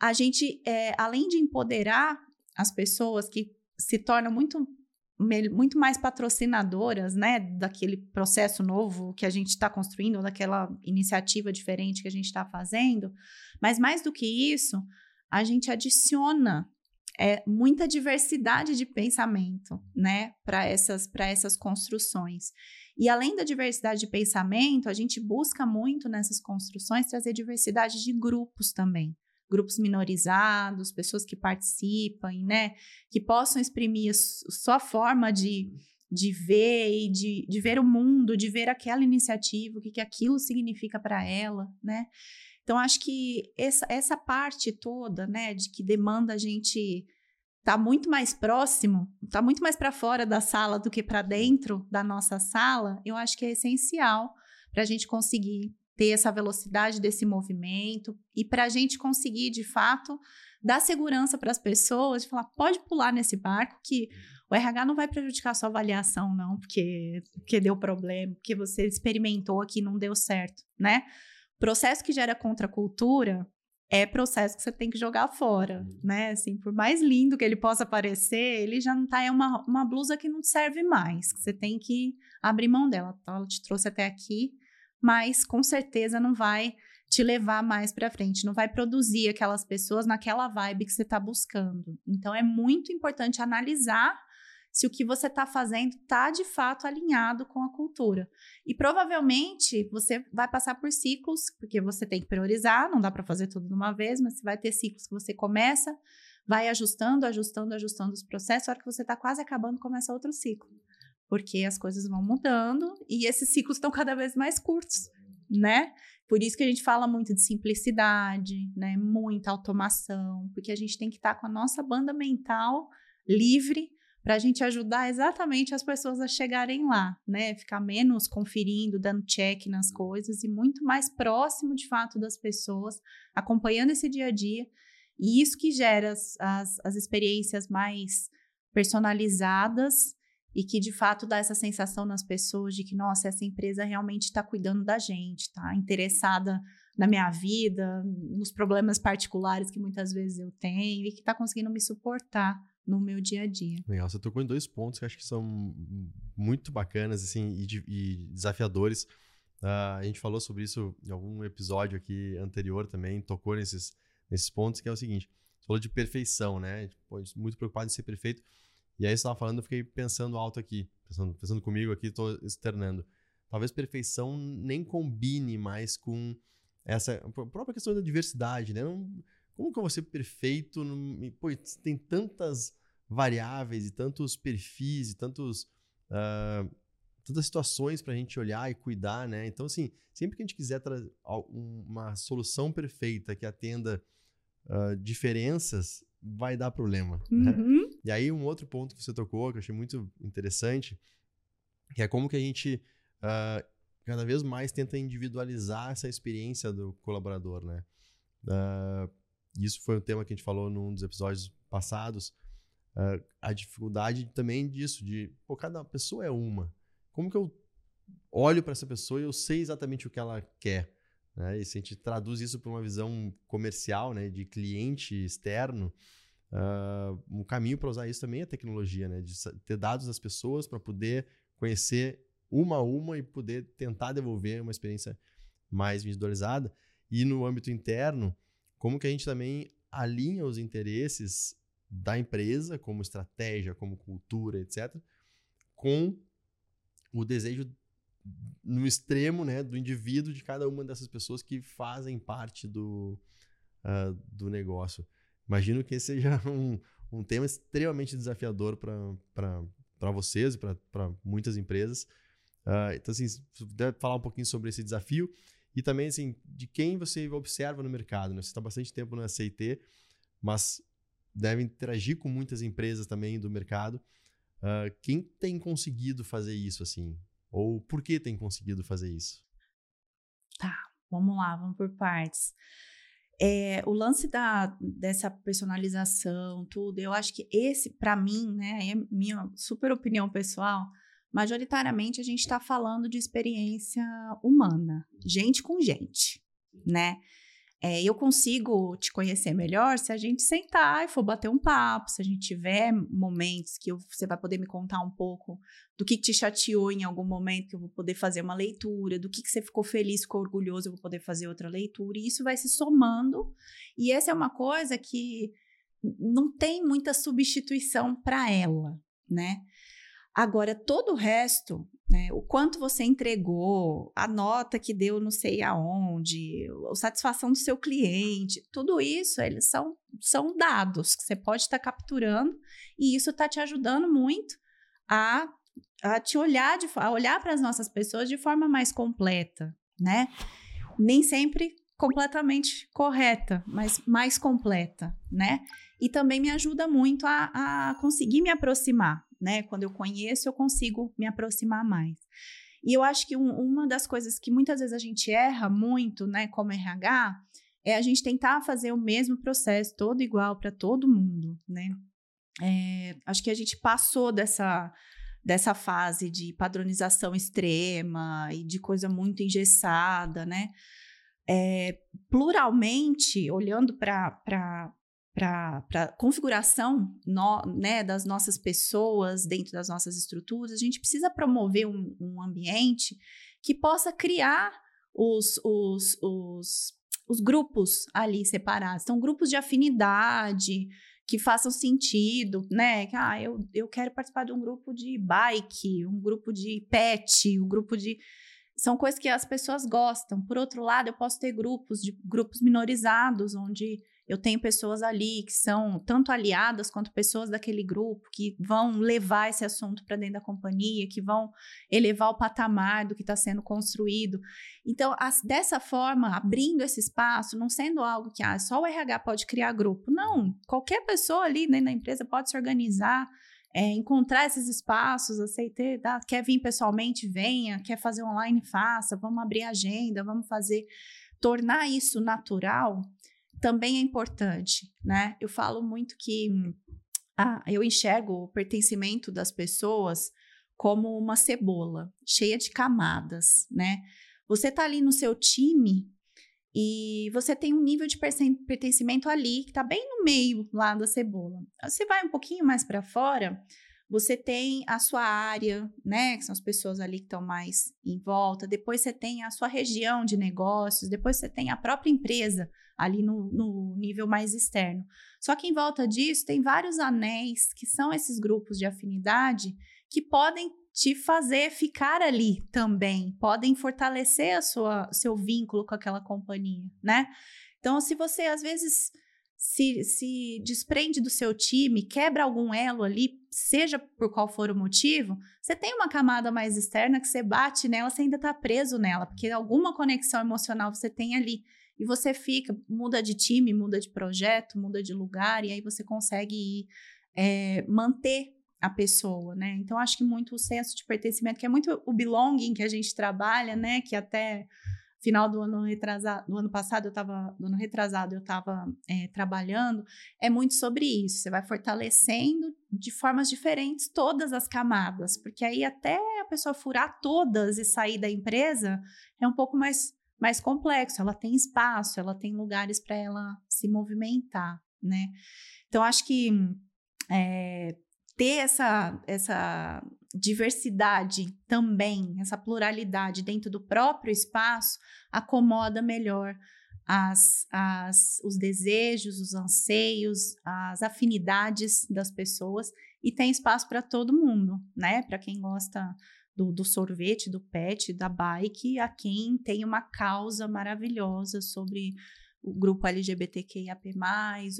A: A gente, é, além de empoderar as pessoas que se tornam muito muito mais patrocinadoras, né, daquele processo novo que a gente está construindo, daquela iniciativa diferente que a gente está fazendo. Mas mais do que isso, a gente adiciona é, muita diversidade de pensamento, né, para essas para essas construções. E além da diversidade de pensamento, a gente busca muito nessas construções trazer diversidade de grupos também. Grupos minorizados, pessoas que participem, né? Que possam exprimir a sua forma de, de ver e de, de ver o mundo, de ver aquela iniciativa, o que, que aquilo significa para ela, né? Então, acho que essa, essa parte toda, né, de que demanda a gente tá muito mais próximo, tá muito mais para fora da sala do que para dentro da nossa sala, eu acho que é essencial para a gente conseguir ter essa velocidade desse movimento e para a gente conseguir, de fato, dar segurança para as pessoas, de falar, pode pular nesse barco que o RH não vai prejudicar a sua avaliação, não, porque, porque deu problema, porque você experimentou aqui e não deu certo, né? Processo que gera contracultura é processo que você tem que jogar fora, uhum. né? Assim, por mais lindo que ele possa parecer, ele já não tá é uma, uma blusa que não serve mais, que você tem que abrir mão dela. Então, ela te trouxe até aqui, mas com certeza não vai te levar mais para frente, não vai produzir aquelas pessoas naquela vibe que você está buscando. Então é muito importante analisar se o que você está fazendo está de fato alinhado com a cultura. E provavelmente você vai passar por ciclos, porque você tem que priorizar, não dá para fazer tudo de uma vez, mas você vai ter ciclos que você começa, vai ajustando, ajustando, ajustando os processos, a hora que você está quase acabando, começa outro ciclo porque as coisas vão mudando e esses ciclos estão cada vez mais curtos, né? Por isso que a gente fala muito de simplicidade, né? Muita automação, porque a gente tem que estar tá com a nossa banda mental livre para a gente ajudar exatamente as pessoas a chegarem lá, né? Ficar menos conferindo, dando check nas coisas e muito mais próximo de fato das pessoas, acompanhando esse dia a dia. E isso que gera as, as, as experiências mais personalizadas e que de fato dá essa sensação nas pessoas de que, nossa, essa empresa realmente está cuidando da gente, está interessada na minha vida, nos problemas particulares que muitas vezes eu tenho e que está conseguindo me suportar no meu dia a dia.
B: Legal, você tocou em dois pontos que acho que são muito bacanas assim, e, e desafiadores. Uh, a gente falou sobre isso em algum episódio aqui anterior também, tocou nesses, nesses pontos, que é o seguinte, falou de perfeição, né? Tipo, muito preocupado em ser perfeito. E aí você estava falando, eu fiquei pensando alto aqui, pensando, pensando comigo aqui, estou externando. Talvez perfeição nem combine mais com essa própria questão da diversidade, né? Não, como que eu vou ser perfeito? No, pô, tem tantas variáveis e tantos perfis e tantos uh, tantas situações para a gente olhar e cuidar, né? Então, assim, sempre que a gente quiser trazer uma solução perfeita que atenda uh, diferenças, vai dar problema. Né? Uhum. Né? E aí, um outro ponto que você tocou, que eu achei muito interessante, que é como que a gente uh, cada vez mais tenta individualizar essa experiência do colaborador, né? Uh, isso foi um tema que a gente falou num dos episódios passados. Uh, a dificuldade também disso, de pô, cada pessoa é uma. Como que eu olho para essa pessoa e eu sei exatamente o que ela quer? Né? E se a gente traduz isso para uma visão comercial, né, de cliente externo, uh, um caminho para usar isso também é tecnologia, né? de ter dados das pessoas para poder conhecer uma a uma e poder tentar devolver uma experiência mais individualizada. E no âmbito interno, como que a gente também alinha os interesses da empresa, como estratégia, como cultura, etc., com o desejo no extremo né, do indivíduo de cada uma dessas pessoas que fazem parte do, uh, do negócio. Imagino que seja um, um tema extremamente desafiador para vocês e para muitas empresas. Uh, então, assim, puder falar um pouquinho sobre esse desafio e também, assim, de quem você observa no mercado. Né? Você está bastante tempo no SAT, mas deve interagir com muitas empresas também do mercado. Uh, quem tem conseguido fazer isso, assim? Ou por que tem conseguido fazer isso?
A: Tá, vamos lá, vamos por partes. É, o lance da, dessa personalização, tudo, eu acho que esse, para mim, né, é minha super opinião pessoal, majoritariamente a gente está falando de experiência humana, gente com gente, né? É, eu consigo te conhecer melhor se a gente sentar e for bater um papo, se a gente tiver momentos que eu, você vai poder me contar um pouco do que, te chateou em algum momento, que eu vou poder fazer uma leitura, do que, que você ficou feliz, ficou orgulhoso, eu vou poder fazer outra leitura, e isso vai se somando. E essa é uma coisa que não tem muita substituição para ela, né? Agora, todo o resto, né, o quanto você entregou, a nota que deu não sei aonde, a satisfação do seu cliente, tudo isso, eles são, são dados que você pode estar tá capturando e isso está te ajudando muito a, a te olhar, de, a olhar para as nossas pessoas de forma mais completa, né? Nem sempre completamente correta, mas mais completa, né? E também me ajuda muito a, a conseguir me aproximar, né? Quando eu conheço, eu consigo me aproximar mais. E eu acho que um, uma das coisas que muitas vezes a gente erra muito, né, como RH, é a gente tentar fazer o mesmo processo todo igual para todo mundo, né? É, acho que a gente passou dessa dessa fase de padronização extrema e de coisa muito engessada, né? É, pluralmente, olhando para para configuração no, né, das nossas pessoas dentro das nossas estruturas, a gente precisa promover um, um ambiente que possa criar os, os, os, os, grupos ali separados. Então, grupos de afinidade que façam sentido, né? Ah, eu, eu quero participar de um grupo de bike, um grupo de pet, um grupo de são coisas que as pessoas gostam. Por outro lado, eu posso ter grupos de grupos minorizados onde eu tenho pessoas ali que são tanto aliadas quanto pessoas daquele grupo que vão levar esse assunto para dentro da companhia, que vão elevar o patamar do que está sendo construído. Então, as, dessa forma, abrindo esse espaço, não sendo algo que ah, só o RH pode criar grupo. Não, qualquer pessoa ali dentro da empresa pode se organizar. É, encontrar esses espaços, aceitar, tá? quer vir pessoalmente, venha, quer fazer online, faça, vamos abrir agenda, vamos fazer, tornar isso natural também é importante, né? Eu falo muito que ah, eu enxergo o pertencimento das pessoas como uma cebola cheia de camadas, né? Você tá ali no seu time e você tem um nível de pertencimento ali que tá bem no meio lá da cebola. Você vai um pouquinho mais para fora, você tem a sua área, né? Que são as pessoas ali que estão mais em volta. Depois você tem a sua região de negócios. Depois você tem a própria empresa ali no, no nível mais externo. Só que em volta disso tem vários anéis que são esses grupos de afinidade que podem te fazer ficar ali também, podem fortalecer a sua seu vínculo com aquela companhia, né? Então, se você às vezes se, se desprende do seu time, quebra algum elo ali, seja por qual for o motivo, você tem uma camada mais externa que você bate nela, você ainda está preso nela, porque alguma conexão emocional você tem ali. E você fica, muda de time, muda de projeto, muda de lugar, e aí você consegue ir, é, manter a pessoa, né? Então, acho que muito o senso de pertencimento, que é muito o belonging que a gente trabalha, né? Que até final do ano retrasado, do ano passado eu estava, do ano retrasado eu estava é, trabalhando, é muito sobre isso. Você vai fortalecendo de formas diferentes todas as camadas, porque aí até a pessoa furar todas e sair da empresa é um pouco mais mais complexo. Ela tem espaço, ela tem lugares para ela se movimentar, né? Então acho que é, ter essa, essa diversidade também, essa pluralidade dentro do próprio espaço, acomoda melhor as, as, os desejos, os anseios, as afinidades das pessoas e tem espaço para todo mundo, né? Para quem gosta do, do, sorvete, do pet, da bike, a quem tem uma causa maravilhosa sobre o grupo LGBTQIAP+,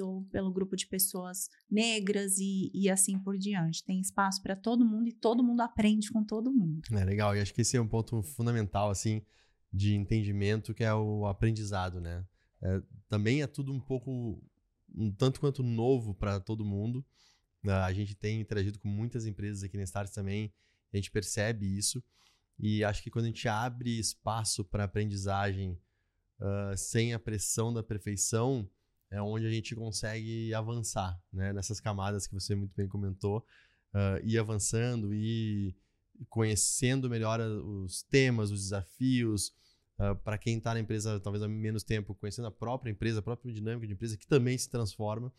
A: ou pelo grupo de pessoas negras e, e assim por diante. Tem espaço para todo mundo e todo mundo aprende com todo mundo.
B: É legal, e acho que esse é um ponto fundamental, assim, de entendimento, que é o aprendizado, né? É, também é tudo um pouco, um tanto quanto novo para todo mundo. A gente tem interagido com muitas empresas aqui na Stars também, a gente percebe isso. E acho que quando a gente abre espaço para aprendizagem uh, sem a pressão da perfeição, é onde a gente consegue avançar, né? Nessas camadas que você muito bem comentou, uh, ir avançando e conhecendo melhor os temas, os desafios. Uh, para quem está na empresa talvez há menos tempo, conhecendo a própria empresa, a própria dinâmica de empresa, que também se transforma.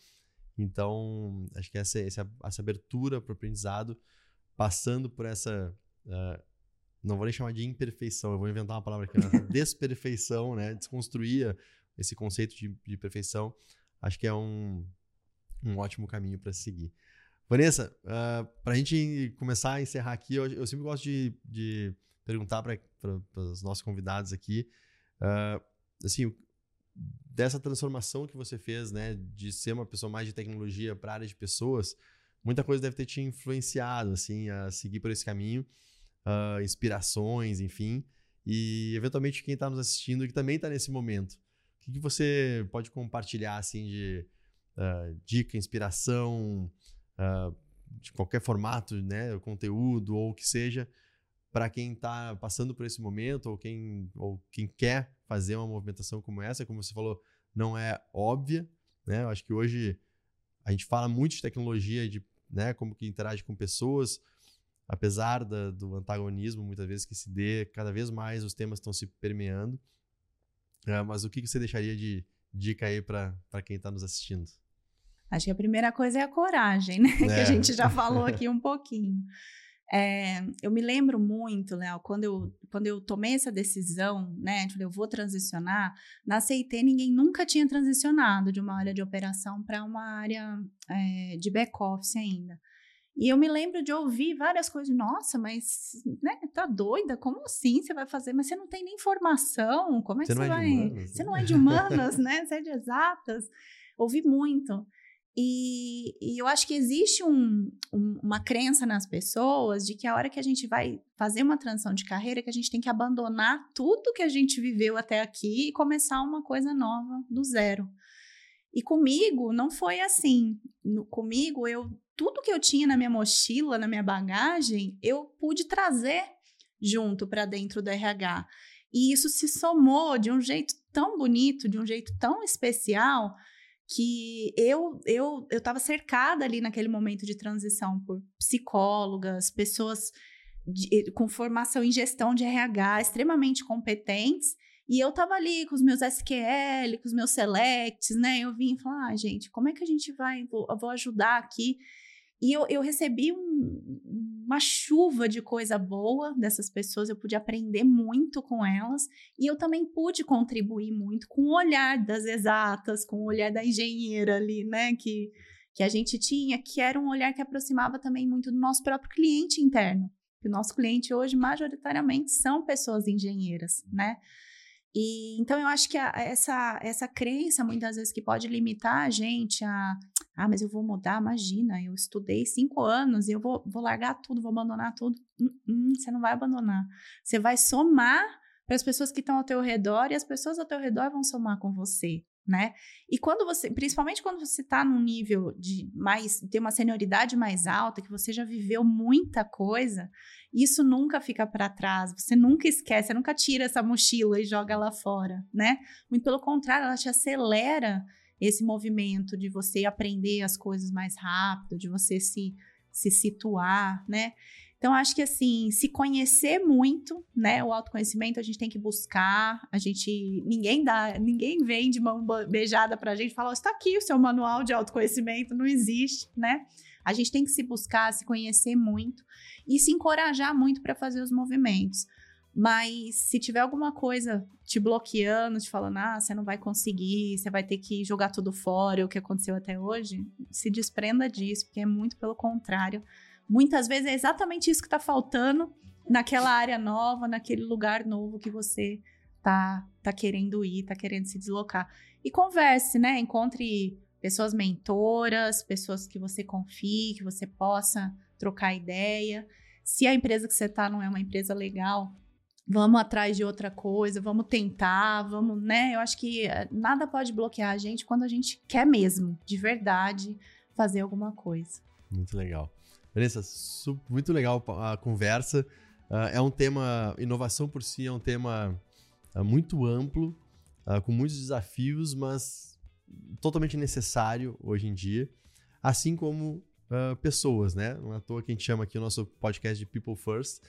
B: Então, acho que essa, essa, essa abertura para o aprendizado, passando por essa uh, não vou nem chamar de imperfeição, eu vou inventar uma palavra aqui, né? desperfeição, né? Desconstruir esse conceito de, de perfeição, acho que é um, um ótimo caminho para seguir. Vanessa, uh, para a gente começar a encerrar aqui, eu, eu sempre gosto de, de perguntar para os nossos convidados aqui, uh, assim, dessa transformação que você fez, né, de ser uma pessoa mais de tecnologia para a área de pessoas, muita coisa deve ter te influenciado, assim, a seguir por esse caminho, uh, inspirações, enfim, e eventualmente quem está nos assistindo que também está nesse momento, o que, que, você pode compartilhar, assim, de uh, dica, inspiração, uh, de qualquer formato, né, conteúdo ou o que seja, para quem está passando por esse momento ou quem, ou quem quer fazer uma movimentação como essa, como você falou, não é óbvia, né? Eu acho que hoje a gente fala muito de tecnologia, de né, como que interage com pessoas, apesar da, do antagonismo muitas vezes que se dê, cada vez mais os temas estão se permeando. É, mas o que, que você deixaria de dica aí para quem está nos assistindo?
A: Acho que a primeira coisa é a coragem, né? É. Que a gente já falou aqui um pouquinho. É, eu me lembro muito, Léo, quando eu, quando eu tomei essa decisão, né? De eu vou transicionar, na CIT ninguém nunca tinha transicionado de uma área de operação para uma área é, de back-office ainda. E eu me lembro de ouvir várias coisas, nossa, mas, né, tá doida? Como assim você vai fazer? Mas você não tem nem formação, como é que você, você vai? Você né? não é de humanas, né? Você é de exatas. Ouvi muito. E, e, eu acho que existe um, um, uma crença nas pessoas de que a hora que a gente vai fazer uma transição de carreira, que a gente tem que abandonar tudo que a gente viveu até aqui e começar uma coisa nova do zero. E comigo não foi assim. No, comigo, eu tudo que eu tinha na minha mochila, na minha bagagem, eu pude trazer junto para dentro do RH. E isso se somou de um jeito tão bonito, de um jeito tão especial, que eu eu eu estava cercada ali naquele momento de transição por psicólogas, pessoas de, com formação em gestão de RH extremamente competentes. E eu estava ali com os meus SQL, com os meus selects, né? Eu vim e falei, ah, gente, como é que a gente vai? Vou, vou ajudar aqui. E eu, eu recebi um, uma chuva de coisa boa dessas pessoas, eu pude aprender muito com elas e eu também pude contribuir muito com o olhar das exatas, com o olhar da engenheira ali, né, que, que a gente tinha, que era um olhar que aproximava também muito do nosso próprio cliente interno. O nosso cliente hoje, majoritariamente, são pessoas engenheiras, né? E, então, eu acho que a, essa, essa crença, muitas vezes, que pode limitar a gente a ah, mas eu vou mudar, imagina, eu estudei cinco anos e eu vou, vou largar tudo, vou abandonar tudo. Hum, hum, você não vai abandonar. Você vai somar para as pessoas que estão ao teu redor e as pessoas ao teu redor vão somar com você, né? E quando você, principalmente quando você está num nível de mais, tem uma senioridade mais alta, que você já viveu muita coisa, isso nunca fica para trás, você nunca esquece, você nunca tira essa mochila e joga lá fora, né? Muito pelo contrário, ela te acelera esse movimento de você aprender as coisas mais rápido, de você se, se situar, né? Então, acho que assim, se conhecer muito, né? O autoconhecimento a gente tem que buscar, a gente. Ninguém dá, ninguém vem de mão beijada pra gente e fala: está aqui o seu manual de autoconhecimento, não existe, né? A gente tem que se buscar, se conhecer muito e se encorajar muito para fazer os movimentos. Mas se tiver alguma coisa te bloqueando, te falando, ah, você não vai conseguir, você vai ter que jogar tudo fora, o que aconteceu até hoje, se desprenda disso, porque é muito pelo contrário. Muitas vezes é exatamente isso que está faltando naquela área nova, naquele lugar novo que você tá, tá querendo ir, tá querendo se deslocar. E converse, né? Encontre pessoas mentoras, pessoas que você confie, que você possa trocar ideia. Se a empresa que você está não é uma empresa legal, vamos atrás de outra coisa, vamos tentar, vamos, né? Eu acho que eh, nada pode bloquear a gente quando a gente quer mesmo, de verdade, fazer alguma coisa.
B: Muito legal. Vanessa, muito legal a conversa. Uh, é um tema, inovação por si é um tema uh, muito amplo, uh, com muitos desafios, mas totalmente necessário hoje em dia, assim como pessoas, né? Não é à toa que a gente chama aqui o nosso podcast de People First.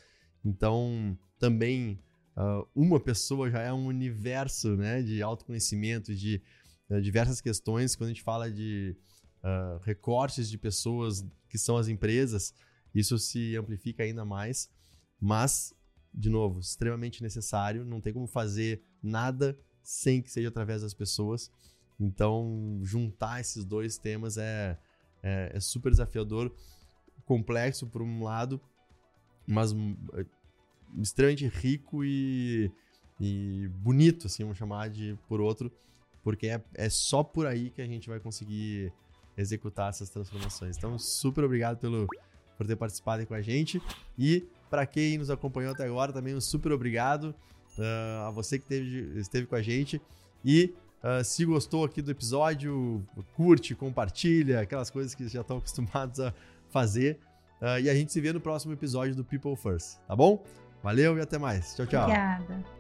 B: Então, também uh, uma pessoa já é um universo né, de autoconhecimento, de uh, diversas questões. Quando a gente fala de uh, recortes de pessoas que são as empresas, isso se amplifica ainda mais. Mas, de novo, extremamente necessário. Não tem como fazer nada sem que seja através das pessoas. Então, juntar esses dois temas é, é, é super desafiador, complexo por um lado, mas é, extremamente rico e, e bonito, assim, vamos chamar de por outro, porque é, é só por aí que a gente vai conseguir executar essas transformações. Então, super obrigado pelo, por ter participado com a gente. E para quem nos acompanhou até agora, também um super obrigado uh, a você que teve, esteve com a gente. E uh, se gostou aqui do episódio, curte, compartilha, aquelas coisas que já estão acostumados a fazer. Uh, e a gente se vê no próximo episódio do People First, tá bom? Valeu e até mais. Tchau, tchau.
A: Obrigada.